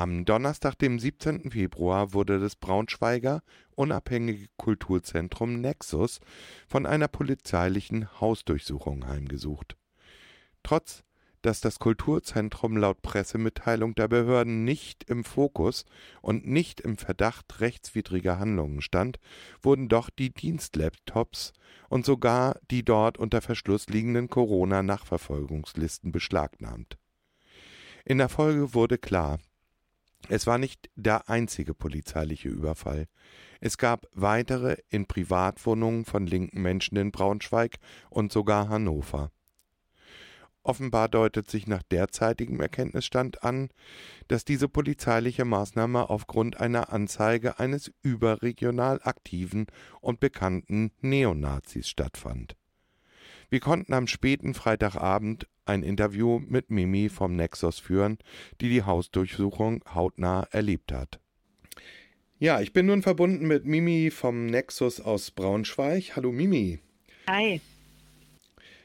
Am Donnerstag, dem 17. Februar, wurde das Braunschweiger unabhängige Kulturzentrum Nexus von einer polizeilichen Hausdurchsuchung heimgesucht. Trotz dass das Kulturzentrum laut Pressemitteilung der Behörden nicht im Fokus und nicht im Verdacht rechtswidriger Handlungen stand, wurden doch die Dienstlaptops und sogar die dort unter Verschluss liegenden Corona-Nachverfolgungslisten beschlagnahmt. In der Folge wurde klar, es war nicht der einzige polizeiliche Überfall. Es gab weitere in Privatwohnungen von linken Menschen in Braunschweig und sogar Hannover. Offenbar deutet sich nach derzeitigem Erkenntnisstand an, dass diese polizeiliche Maßnahme aufgrund einer Anzeige eines überregional aktiven und bekannten Neonazis stattfand. Wir konnten am späten Freitagabend ein Interview mit Mimi vom Nexus führen, die die Hausdurchsuchung hautnah erlebt hat. Ja, ich bin nun verbunden mit Mimi vom Nexus aus Braunschweig. Hallo Mimi. Hi.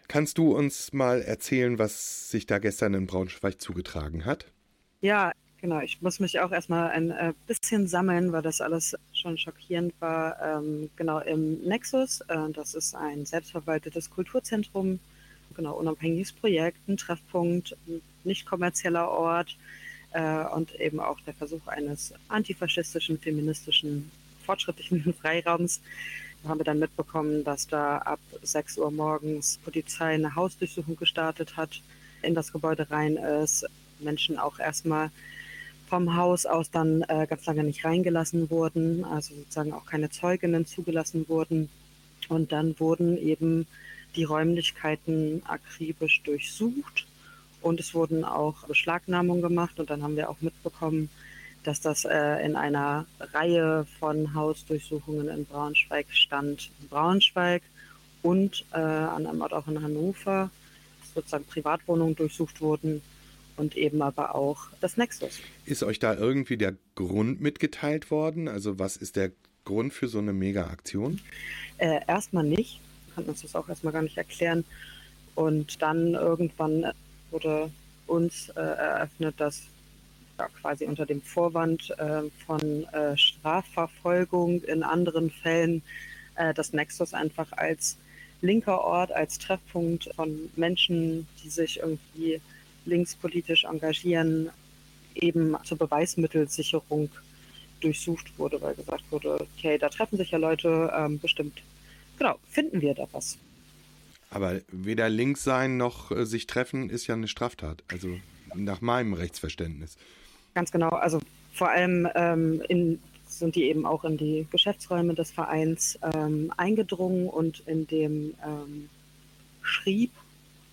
Kannst du uns mal erzählen, was sich da gestern in Braunschweig zugetragen hat? Ja, genau. Ich muss mich auch erstmal ein äh, bisschen sammeln, weil das alles schon schockierend war. Ähm, genau, im Nexus, äh, das ist ein selbstverwaltetes Kulturzentrum, genau, unabhängiges Projekt, ein Treffpunkt, ein nicht kommerzieller Ort äh, und eben auch der Versuch eines antifaschistischen, feministischen, fortschrittlichen Freiraums haben wir dann mitbekommen, dass da ab 6 Uhr morgens Polizei eine Hausdurchsuchung gestartet hat, in das Gebäude rein ist, Menschen auch erstmal vom Haus aus dann äh, ganz lange nicht reingelassen wurden, also sozusagen auch keine Zeuginnen zugelassen wurden. Und dann wurden eben die Räumlichkeiten akribisch durchsucht und es wurden auch Beschlagnahmungen gemacht und dann haben wir auch mitbekommen, dass das äh, in einer Reihe von Hausdurchsuchungen in Braunschweig stand. In Braunschweig und äh, an einem Ort auch in Hannover, sozusagen Privatwohnungen durchsucht wurden und eben aber auch das Nexus. Ist euch da irgendwie der Grund mitgeteilt worden? Also was ist der Grund für so eine Mega-Aktion? Äh, erstmal nicht. Konnten uns das auch erstmal gar nicht erklären. Und dann irgendwann wurde uns äh, eröffnet, dass ja, quasi unter dem Vorwand äh, von äh, Strafverfolgung in anderen Fällen äh, das Nexus einfach als linker Ort, als Treffpunkt von Menschen, die sich irgendwie linkspolitisch engagieren, eben zur Beweismittelsicherung durchsucht wurde, weil gesagt wurde, okay, da treffen sich ja Leute, ähm, bestimmt, genau, finden wir da was. Aber weder links sein noch äh, sich treffen ist ja eine Straftat, also nach meinem Rechtsverständnis. Ganz genau. Also vor allem ähm, in, sind die eben auch in die Geschäftsräume des Vereins ähm, eingedrungen und in dem ähm, Schrieb,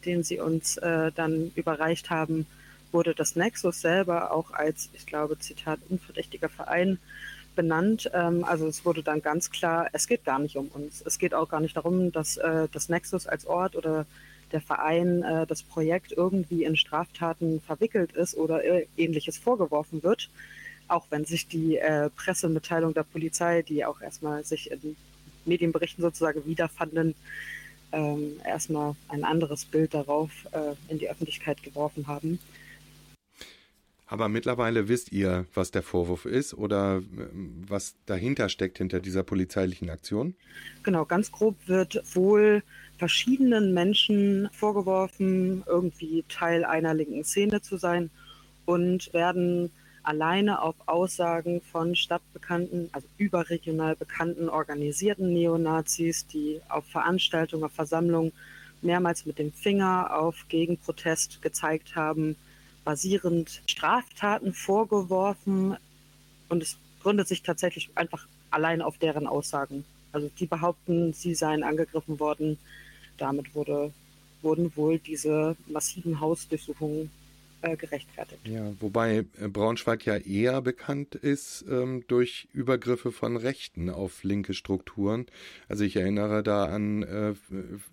den sie uns äh, dann überreicht haben, wurde das Nexus selber auch als, ich glaube, Zitat, unverdächtiger Verein benannt. Ähm, also es wurde dann ganz klar, es geht gar nicht um uns. Es geht auch gar nicht darum, dass äh, das Nexus als Ort oder der Verein, äh, das Projekt irgendwie in Straftaten verwickelt ist oder ähnliches vorgeworfen wird, auch wenn sich die äh, Pressemitteilung der Polizei, die auch erstmal sich in Medienberichten sozusagen wiederfanden, ähm, erstmal ein anderes Bild darauf äh, in die Öffentlichkeit geworfen haben. Aber mittlerweile wisst ihr, was der Vorwurf ist oder ähm, was dahinter steckt hinter dieser polizeilichen Aktion? Genau, ganz grob wird wohl verschiedenen Menschen vorgeworfen, irgendwie Teil einer linken Szene zu sein und werden alleine auf Aussagen von stadtbekannten, also überregional bekannten organisierten Neonazis, die auf Veranstaltungen, auf Versammlungen mehrmals mit dem Finger auf Gegenprotest gezeigt haben, basierend Straftaten vorgeworfen und es gründet sich tatsächlich einfach allein auf deren Aussagen. Also die behaupten, sie seien angegriffen worden. Damit wurde, wurden wohl diese massiven Hausdurchsuchungen äh, gerechtfertigt. Ja, wobei äh, Braunschweig ja eher bekannt ist ähm, durch Übergriffe von Rechten auf linke Strukturen. Also ich erinnere da an äh,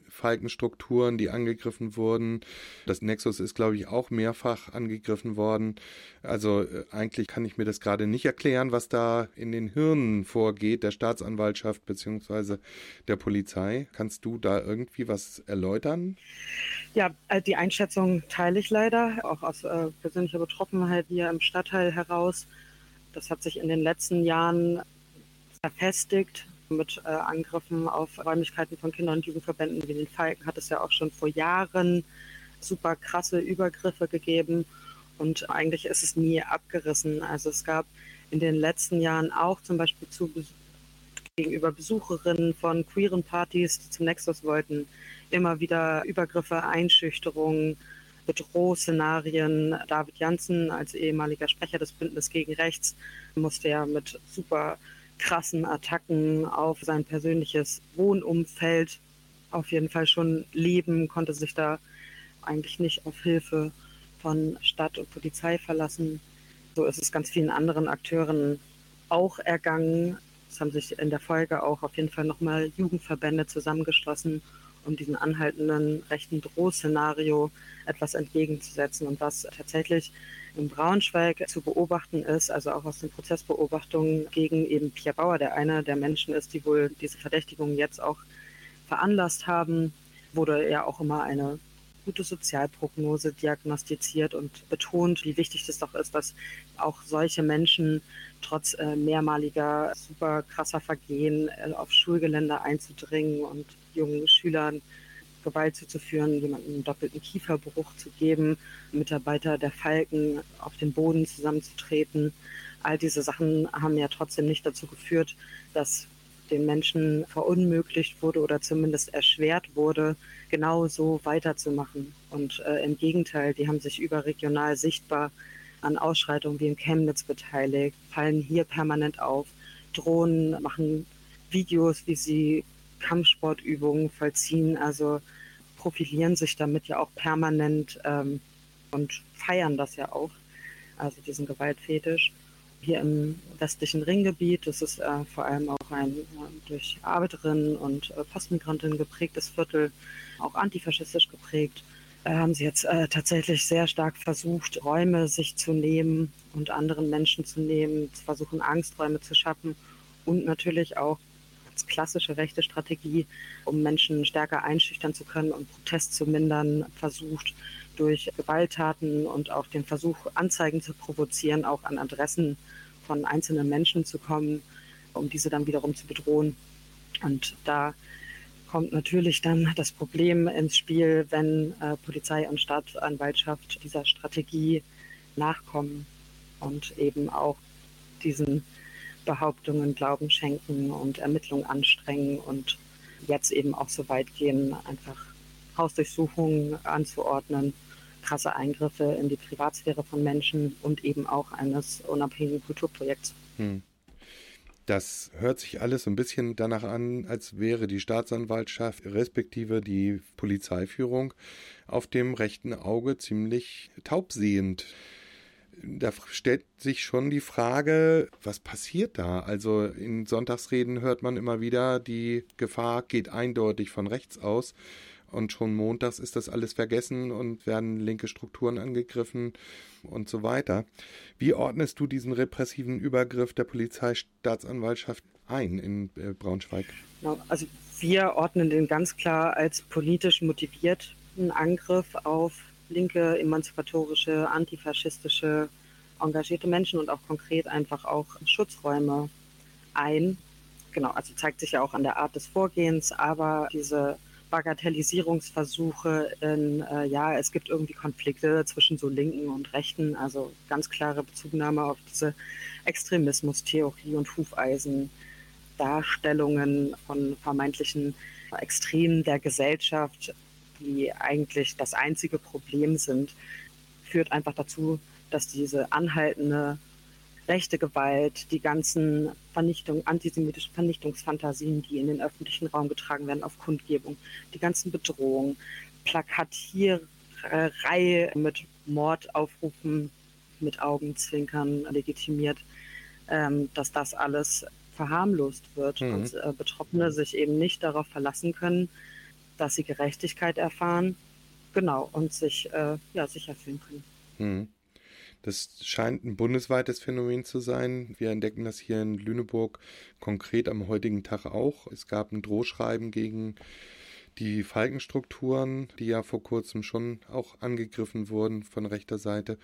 Falkenstrukturen, die angegriffen wurden. Das Nexus ist, glaube ich, auch mehrfach angegriffen worden. Also äh, eigentlich kann ich mir das gerade nicht erklären, was da in den Hirnen vorgeht, der Staatsanwaltschaft beziehungsweise der Polizei. Kannst du da irgendwie was erläutern? Ja, äh, die Einschätzung teile ich leider, auch aus aus äh, persönlicher Betroffenheit hier im Stadtteil heraus. Das hat sich in den letzten Jahren verfestigt mit äh, Angriffen auf Räumlichkeiten von Kinder- und Jugendverbänden wie den Falken hat es ja auch schon vor Jahren super krasse Übergriffe gegeben und eigentlich ist es nie abgerissen. Also es gab in den letzten Jahren auch zum Beispiel zu, gegenüber Besucherinnen von queeren Partys, die zum Nexus wollten, immer wieder Übergriffe, Einschüchterungen, Bedrohszenarien. David Janssen als ehemaliger Sprecher des Bündnisses gegen Rechts musste ja mit super krassen Attacken auf sein persönliches Wohnumfeld auf jeden Fall schon leben, konnte sich da eigentlich nicht auf Hilfe von Stadt und Polizei verlassen. So ist es ganz vielen anderen Akteuren auch ergangen. Es haben sich in der Folge auch auf jeden Fall nochmal Jugendverbände zusammengeschlossen, um diesem anhaltenden rechten Drohszenario etwas entgegenzusetzen. Und was tatsächlich in Braunschweig zu beobachten ist, also auch aus den Prozessbeobachtungen gegen eben Pierre Bauer, der einer der Menschen ist, die wohl diese Verdächtigungen jetzt auch veranlasst haben, wurde ja auch immer eine gute Sozialprognose diagnostiziert und betont, wie wichtig es doch ist, dass auch solche Menschen trotz äh, mehrmaliger super krasser Vergehen äh, auf Schulgelände einzudringen und jungen Schülern Gewalt zuzuführen, jemanden einen doppelten Kieferbruch zu geben, Mitarbeiter der Falken auf den Boden zusammenzutreten. All diese Sachen haben ja trotzdem nicht dazu geführt, dass den Menschen verunmöglicht wurde oder zumindest erschwert wurde, genau so weiterzumachen. Und äh, im Gegenteil, die haben sich überregional sichtbar an Ausschreitungen wie in Chemnitz beteiligt, fallen hier permanent auf, drohen, machen Videos, wie sie Kampfsportübungen vollziehen, also profilieren sich damit ja auch permanent ähm, und feiern das ja auch, also diesen Gewaltfetisch. Hier im westlichen Ringgebiet, das ist äh, vor allem auch ein äh, durch Arbeiterinnen und äh, Postmigrantinnen geprägtes Viertel, auch antifaschistisch geprägt, äh, haben sie jetzt äh, tatsächlich sehr stark versucht, Räume sich zu nehmen und anderen Menschen zu nehmen, zu versuchen, Angsträume zu schaffen und natürlich auch als klassische rechte Strategie, um Menschen stärker einschüchtern zu können und Protest zu mindern, versucht durch Gewalttaten und auch den Versuch, Anzeigen zu provozieren, auch an Adressen von einzelnen Menschen zu kommen, um diese dann wiederum zu bedrohen. Und da kommt natürlich dann das Problem ins Spiel, wenn äh, Polizei und Staatsanwaltschaft dieser Strategie nachkommen und eben auch diesen Behauptungen Glauben schenken und Ermittlungen anstrengen und jetzt eben auch so weit gehen, einfach Hausdurchsuchungen anzuordnen, krasse Eingriffe in die Privatsphäre von Menschen und eben auch eines unabhängigen Kulturprojekts. Hm. Das hört sich alles so ein bisschen danach an, als wäre die Staatsanwaltschaft respektive die Polizeiführung auf dem rechten Auge ziemlich taubsehend da stellt sich schon die Frage, was passiert da? Also in Sonntagsreden hört man immer wieder, die Gefahr geht eindeutig von rechts aus. Und schon montags ist das alles vergessen und werden linke Strukturen angegriffen und so weiter. Wie ordnest du diesen repressiven Übergriff der Polizeistaatsanwaltschaft ein in äh, Braunschweig? Genau, also wir ordnen den ganz klar als politisch motivierten Angriff auf linke, emanzipatorische, antifaschistische, engagierte Menschen und auch konkret einfach auch Schutzräume ein. Genau, also zeigt sich ja auch an der Art des Vorgehens, aber diese Bagatellisierungsversuche in, äh, ja, es gibt irgendwie Konflikte zwischen so Linken und Rechten, also ganz klare Bezugnahme auf diese Extremismustheorie und Hufeisen, Darstellungen von vermeintlichen Extremen der Gesellschaft, die eigentlich das einzige Problem sind, führt einfach dazu, dass diese anhaltende rechte Gewalt, die ganzen Vernichtung, antisemitischen Vernichtungsfantasien, die in den öffentlichen Raum getragen werden auf Kundgebung, die ganzen Bedrohungen, Plakatiererei mit Mordaufrufen, mit Augenzwinkern legitimiert, ähm, dass das alles verharmlost wird mhm. und äh, Betroffene sich eben nicht darauf verlassen können, dass sie Gerechtigkeit erfahren, genau, und sich äh, ja, sicher fühlen können. Hm. Das scheint ein bundesweites Phänomen zu sein. Wir entdecken das hier in Lüneburg konkret am heutigen Tag auch. Es gab ein Drohschreiben gegen die Falkenstrukturen, die ja vor kurzem schon auch angegriffen wurden von rechter Seite,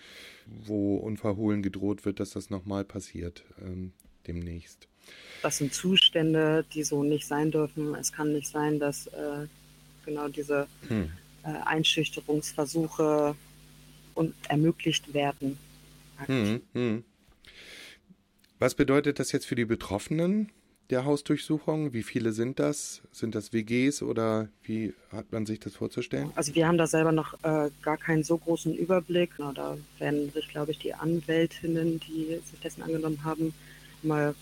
wo unverhohlen gedroht wird, dass das nochmal passiert ähm, demnächst. Das sind Zustände, die so nicht sein dürfen. Es kann nicht sein, dass äh, genau diese hm. äh, Einschüchterungsversuche und ermöglicht werden. Hm, hm. Was bedeutet das jetzt für die Betroffenen? der Hausdurchsuchung? Wie viele sind das? Sind das WGs oder wie hat man sich das vorzustellen? Also wir haben da selber noch äh, gar keinen so großen Überblick. Na, da werden sich, glaube ich, die Anwältinnen, die sich dessen angenommen haben, mal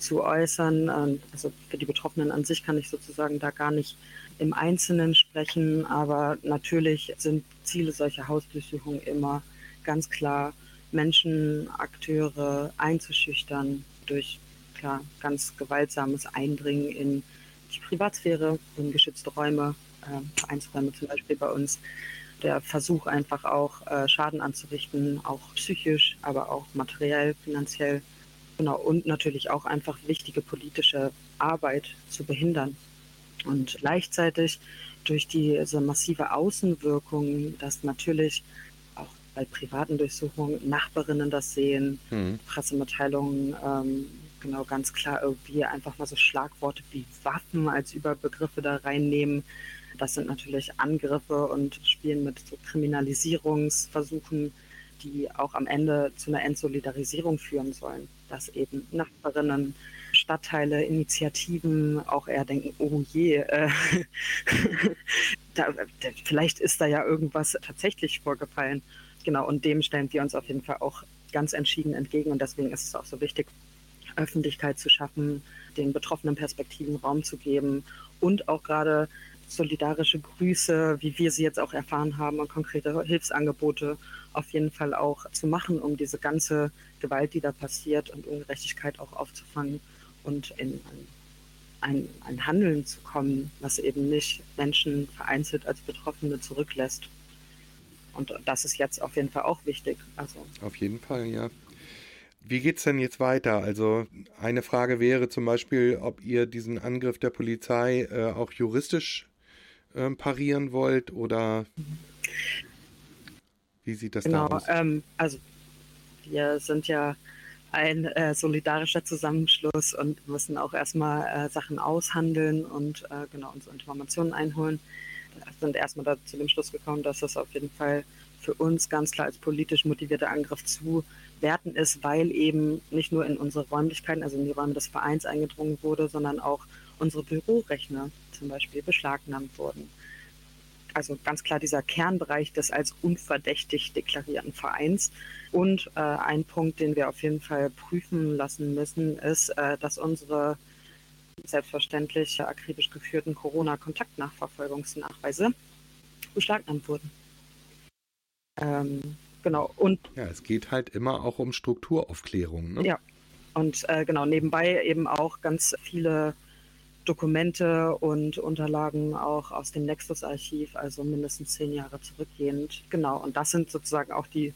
zu äußern. Also für die Betroffenen an sich kann ich sozusagen da gar nicht im Einzelnen sprechen, aber natürlich sind Ziele solcher Hausdurchsuchungen immer ganz klar, Menschen, Akteure einzuschüchtern durch klar ganz gewaltsames Eindringen in die Privatsphäre, in geschützte Räume, äh, Vereinsräume zum Beispiel bei uns. Der Versuch einfach auch äh, Schaden anzurichten, auch psychisch, aber auch materiell, finanziell. Genau, und natürlich auch einfach wichtige politische Arbeit zu behindern. Und gleichzeitig durch diese massive Außenwirkung, dass natürlich auch bei privaten Durchsuchungen Nachbarinnen das sehen, mhm. Pressemitteilungen ähm, genau ganz klar irgendwie einfach mal so Schlagworte wie Waffen als Überbegriffe da reinnehmen. Das sind natürlich Angriffe und spielen mit so Kriminalisierungsversuchen, die auch am Ende zu einer Entsolidarisierung führen sollen. Dass eben Nachbarinnen, Stadtteile, Initiativen auch eher denken, oh je, äh, da, vielleicht ist da ja irgendwas tatsächlich vorgefallen. Genau, und dem stellen wir uns auf jeden Fall auch ganz entschieden entgegen. Und deswegen ist es auch so wichtig, Öffentlichkeit zu schaffen, den betroffenen Perspektiven Raum zu geben und auch gerade solidarische Grüße, wie wir sie jetzt auch erfahren haben, und konkrete Hilfsangebote auf jeden Fall auch zu machen, um diese ganze Gewalt, die da passiert und Ungerechtigkeit auch aufzufangen und in ein, ein Handeln zu kommen, was eben nicht Menschen vereinzelt als Betroffene zurücklässt. Und das ist jetzt auf jeden Fall auch wichtig. Also auf jeden Fall, ja. Wie geht's denn jetzt weiter? Also eine Frage wäre zum Beispiel, ob ihr diesen Angriff der Polizei äh, auch juristisch äh, parieren wollt oder wie sieht das genau, da aus? Ähm, also wir sind ja ein äh, solidarischer Zusammenschluss und müssen auch erstmal äh, Sachen aushandeln und äh, genau unsere Informationen einholen. Wir sind erstmal da zu dem Schluss gekommen, dass das auf jeden Fall für uns ganz klar als politisch motivierter Angriff zu werten ist, weil eben nicht nur in unsere Räumlichkeiten, also in die Räume des Vereins eingedrungen wurde, sondern auch unsere Bürorechner zum Beispiel beschlagnahmt wurden. Also ganz klar dieser Kernbereich des als unverdächtig deklarierten Vereins. Und äh, ein Punkt, den wir auf jeden Fall prüfen lassen müssen, ist, äh, dass unsere selbstverständlich akribisch geführten Corona-Kontaktnachverfolgungsnachweise beschlagnahmt wurden. Ähm, genau. Und ja, es geht halt immer auch um Strukturaufklärung. Ne? Ja. Und äh, genau, nebenbei eben auch ganz viele Dokumente und Unterlagen auch aus dem Nexus-Archiv, also mindestens zehn Jahre zurückgehend. Genau, und das sind sozusagen auch die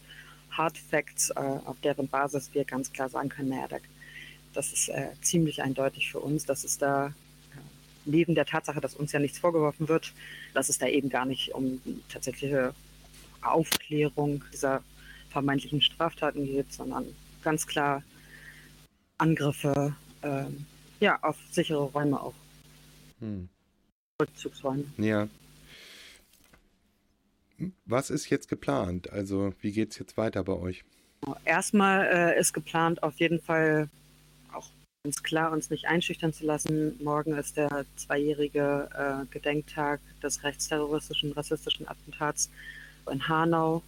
Hard Facts, äh, auf deren Basis wir ganz klar sagen können, naja, das ist äh, ziemlich eindeutig für uns, dass es da äh, neben der Tatsache, dass uns ja nichts vorgeworfen wird, dass es da eben gar nicht um tatsächliche Aufklärung dieser vermeintlichen Straftaten geht, sondern ganz klar Angriffe äh, ja, auf sichere Räume auch. Hm. Rückzugsräume. Ja. Was ist jetzt geplant? Also wie geht es jetzt weiter bei euch? Erstmal äh, ist geplant, auf jeden Fall auch ganz klar uns nicht einschüchtern zu lassen. Morgen ist der zweijährige äh, Gedenktag des rechtsterroristischen, rassistischen Attentats in Hanau.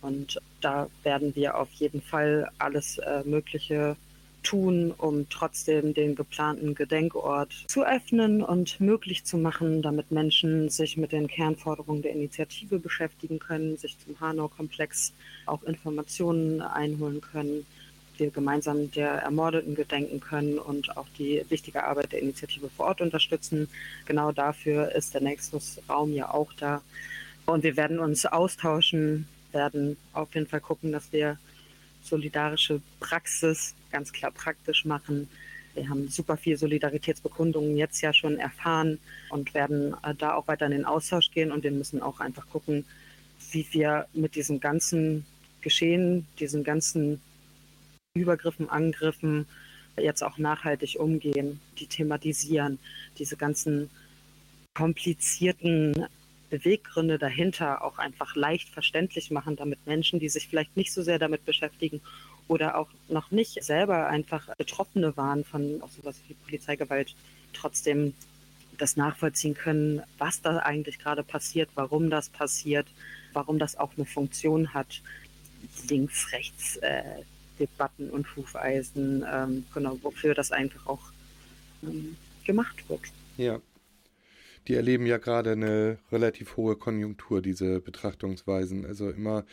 Und da werden wir auf jeden Fall alles äh, Mögliche tun, um trotzdem den geplanten Gedenkort zu öffnen und möglich zu machen, damit Menschen sich mit den Kernforderungen der Initiative beschäftigen können, sich zum Hanau-Komplex auch Informationen einholen können, wir gemeinsam der Ermordeten gedenken können und auch die wichtige Arbeit der Initiative vor Ort unterstützen. Genau dafür ist der Nexus-Raum ja auch da. Und wir werden uns austauschen, werden auf jeden Fall gucken, dass wir solidarische Praxis ganz klar praktisch machen, Wir haben super viel Solidaritätsbekundungen jetzt ja schon erfahren und werden äh, da auch weiter in den Austausch gehen und wir müssen auch einfach gucken, wie wir mit diesem ganzen Geschehen, diesen ganzen Übergriffen, Angriffen jetzt auch nachhaltig umgehen, die thematisieren, diese ganzen komplizierten Beweggründe dahinter auch einfach leicht verständlich machen, damit Menschen, die sich vielleicht nicht so sehr damit beschäftigen oder auch noch nicht selber einfach Betroffene waren von auch sowas wie Polizeigewalt, trotzdem das nachvollziehen können, was da eigentlich gerade passiert, warum das passiert, warum das auch eine Funktion hat. Links, rechts, äh, Debatten und Hufeisen, ähm, genau, wofür das einfach auch ähm, gemacht wird. Ja. Die erleben ja gerade eine relativ hohe Konjunktur, diese Betrachtungsweisen. Also immer,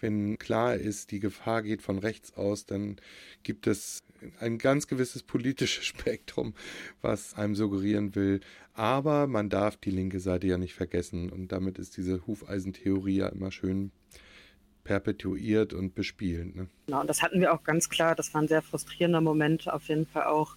wenn klar ist, die Gefahr geht von rechts aus, dann gibt es ein ganz gewisses politisches Spektrum, was einem suggerieren will. Aber man darf die linke Seite ja nicht vergessen. Und damit ist diese Hufeisentheorie ja immer schön perpetuiert und bespielt. Ne? Genau, und das hatten wir auch ganz klar. Das war ein sehr frustrierender Moment, auf jeden Fall auch.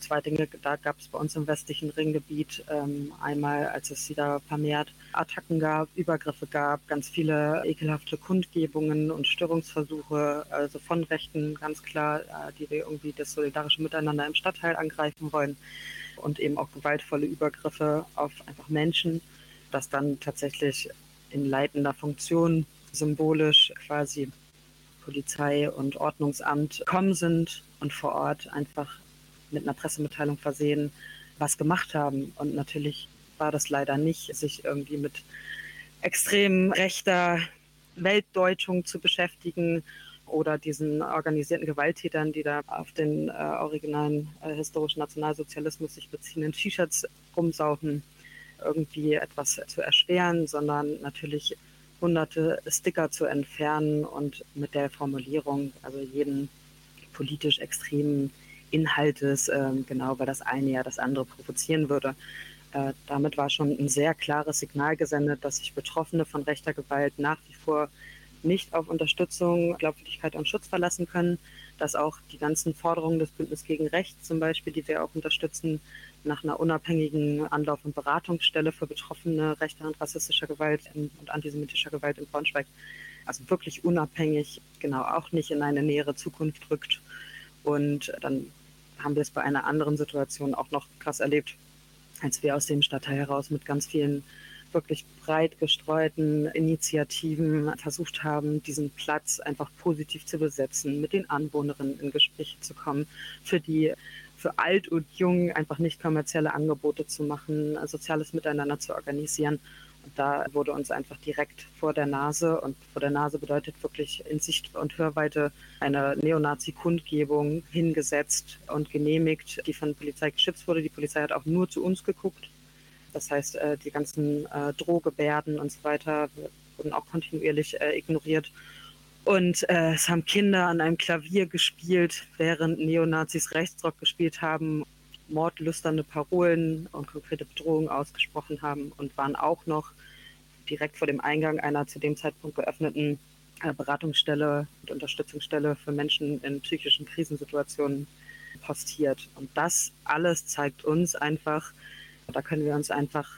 Zwei Dinge, da gab es bei uns im westlichen Ringgebiet ähm, einmal, als es wieder vermehrt Attacken gab, Übergriffe gab, ganz viele ekelhafte Kundgebungen und Störungsversuche, also von Rechten ganz klar, äh, die wir irgendwie das solidarische Miteinander im Stadtteil angreifen wollen und eben auch gewaltvolle Übergriffe auf einfach Menschen, das dann tatsächlich in leitender Funktion symbolisch quasi Polizei und Ordnungsamt kommen sind und vor Ort einfach mit einer Pressemitteilung versehen, was gemacht haben. Und natürlich war das leider nicht, sich irgendwie mit extrem rechter Weltdeutschung zu beschäftigen oder diesen organisierten Gewalttätern, die da auf den äh, originalen äh, historischen Nationalsozialismus sich beziehenden T-Shirts rumsaufen, irgendwie etwas zu erschweren, sondern natürlich hunderte Sticker zu entfernen und mit der Formulierung, also jeden politisch extremen Inhaltes, äh, genau, weil das eine ja das andere provozieren würde. Äh, damit war schon ein sehr klares Signal gesendet, dass sich Betroffene von rechter Gewalt nach wie vor nicht auf Unterstützung, Glaubwürdigkeit und Schutz verlassen können, dass auch die ganzen Forderungen des Bündnisses gegen Rechts zum Beispiel, die wir auch unterstützen, nach einer unabhängigen Anlauf- und Beratungsstelle für Betroffene rechter und rassistischer Gewalt und antisemitischer Gewalt in Braunschweig. Also wirklich unabhängig, genau auch nicht in eine nähere Zukunft rückt. Und dann haben wir es bei einer anderen Situation auch noch krass erlebt, als wir aus dem Stadtteil heraus mit ganz vielen wirklich breit gestreuten Initiativen versucht haben, diesen Platz einfach positiv zu besetzen, mit den Anwohnerinnen in Gespräche zu kommen, für die für alt und jung einfach nicht kommerzielle Angebote zu machen, soziales Miteinander zu organisieren. Da wurde uns einfach direkt vor der Nase, und vor der Nase bedeutet wirklich in Sicht- und Hörweite eine Neonazi-Kundgebung hingesetzt und genehmigt, die von der Polizei geschützt wurde. Die Polizei hat auch nur zu uns geguckt. Das heißt, äh, die ganzen äh, Drohgebärden und so weiter wurden auch kontinuierlich äh, ignoriert. Und es haben Kinder an einem Klavier gespielt, während Neonazis Rechtsrock gespielt haben, mordlüsterne Parolen und konkrete Bedrohungen ausgesprochen haben und waren auch noch direkt vor dem Eingang einer zu dem Zeitpunkt geöffneten äh, Beratungsstelle und Unterstützungsstelle für Menschen in psychischen Krisensituationen postiert. Und das alles zeigt uns einfach, da können wir uns einfach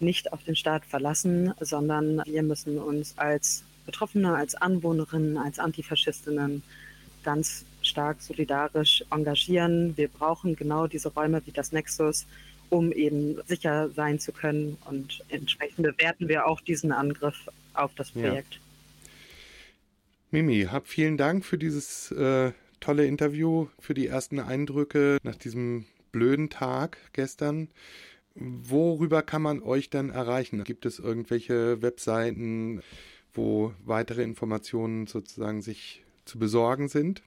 nicht auf den Staat verlassen, sondern wir müssen uns als Betroffene, als Anwohnerinnen, als Antifaschistinnen ganz stark solidarisch engagieren. Wir brauchen genau diese Räume wie das Nexus, um eben sicher sein zu können. Und entsprechend bewerten wir auch diesen Angriff auf das Projekt. Ja. Mimi, hab vielen Dank für dieses äh, tolle Interview, für die ersten Eindrücke nach diesem blöden Tag gestern. Worüber kann man euch dann erreichen? Gibt es irgendwelche Webseiten? wo weitere Informationen sozusagen sich zu besorgen sind?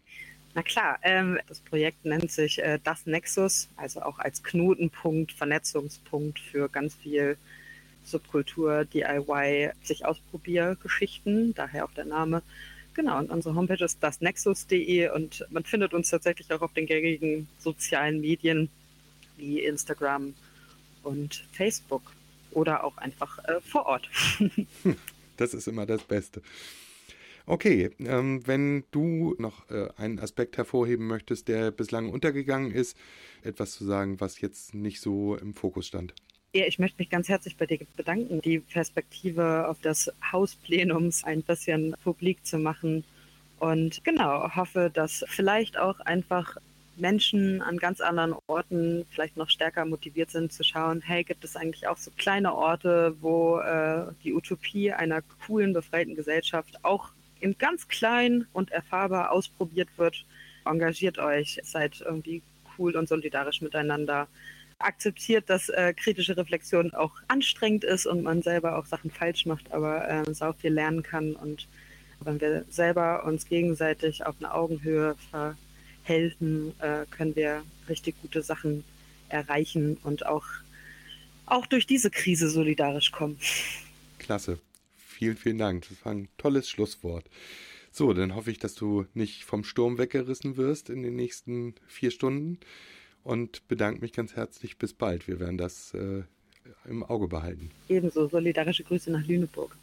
Na klar, ähm, das Projekt nennt sich äh, Das Nexus, also auch als Knotenpunkt, Vernetzungspunkt für ganz viel Subkultur, DIY, sich Ausprobiergeschichten, daher auch der Name. Genau, und unsere Homepage ist dasnexus.de und man findet uns tatsächlich auch auf den gängigen sozialen Medien wie Instagram und Facebook oder auch einfach äh, vor Ort. Das ist immer das Beste. Okay, ähm, wenn du noch äh, einen Aspekt hervorheben möchtest, der bislang untergegangen ist, etwas zu sagen, was jetzt nicht so im Fokus stand. Ja, ich möchte mich ganz herzlich bei dir bedanken, die Perspektive auf das Haus Plenums ein bisschen publik zu machen. Und genau, hoffe, dass vielleicht auch einfach Menschen an ganz anderen Orten vielleicht noch stärker motiviert sind zu schauen, hey, gibt es eigentlich auch so kleine Orte, wo äh, die Utopie einer coolen, befreiten Gesellschaft auch in ganz klein und erfahrbar ausprobiert wird. Engagiert euch, seid irgendwie cool und solidarisch miteinander. Akzeptiert, dass äh, kritische Reflexion auch anstrengend ist und man selber auch Sachen falsch macht, aber äh, sau viel lernen kann. Und wenn wir selber uns gegenseitig auf eine Augenhöhe verhelfen, äh, können wir richtig gute Sachen erreichen und auch, auch durch diese Krise solidarisch kommen. Klasse. Vielen, vielen Dank. Das war ein tolles Schlusswort. So, dann hoffe ich, dass du nicht vom Sturm weggerissen wirst in den nächsten vier Stunden und bedanke mich ganz herzlich. Bis bald. Wir werden das äh, im Auge behalten. Ebenso solidarische Grüße nach Lüneburg.